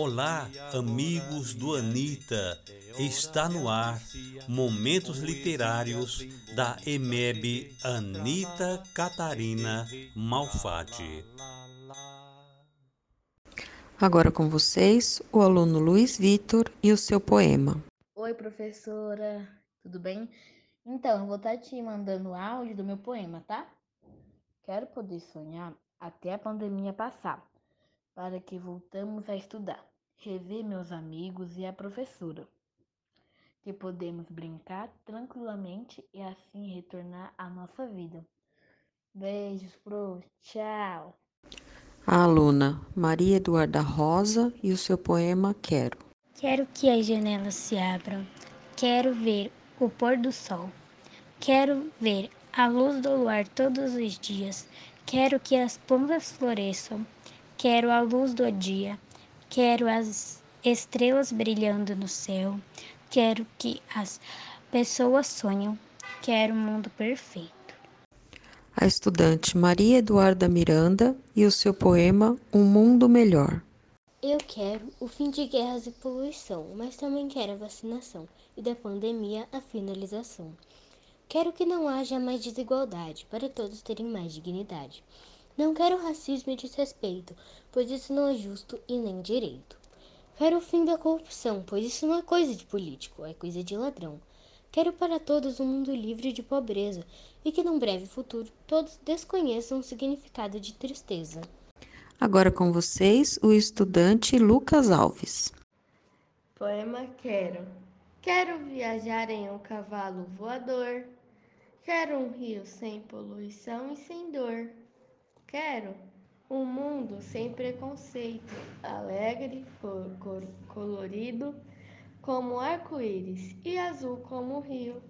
Olá, amigos do Anita. Está no ar Momentos Literários da EMEB Anita Catarina Malfatti. Agora com vocês, o aluno Luiz Vitor e o seu poema. Oi, professora, tudo bem? Então, eu vou estar te mandando áudio do meu poema, tá? Quero poder sonhar até a pandemia passar, para que voltamos a estudar, rever meus amigos e a professora. Que podemos brincar tranquilamente e assim retornar à nossa vida. Beijos, pro. Tchau. A aluna Maria Eduarda Rosa e o seu poema Quero. Quero que as janelas se abram. Quero ver o pôr do sol. Quero ver a luz do luar todos os dias. Quero que as pombas floresçam. Quero a luz do dia. Quero as estrelas brilhando no céu. Quero que as pessoas sonham. Quero um mundo perfeito. A estudante Maria Eduarda Miranda e o seu poema Um Mundo Melhor. Eu quero o fim de guerras e poluição, mas também quero a vacinação e da pandemia a finalização. Quero que não haja mais desigualdade, para todos terem mais dignidade. Não quero racismo e desrespeito, pois isso não é justo e nem direito. Quero o fim da corrupção, pois isso não é coisa de político, é coisa de ladrão. Quero para todos um mundo livre de pobreza e que num breve futuro todos desconheçam o significado de tristeza. Agora com vocês, o estudante Lucas Alves. Poema Quero. Quero viajar em um cavalo voador. Quero um rio sem poluição e sem dor. Quero um mundo sem preconceito, alegre, colorido, como arco-íris e azul como o rio.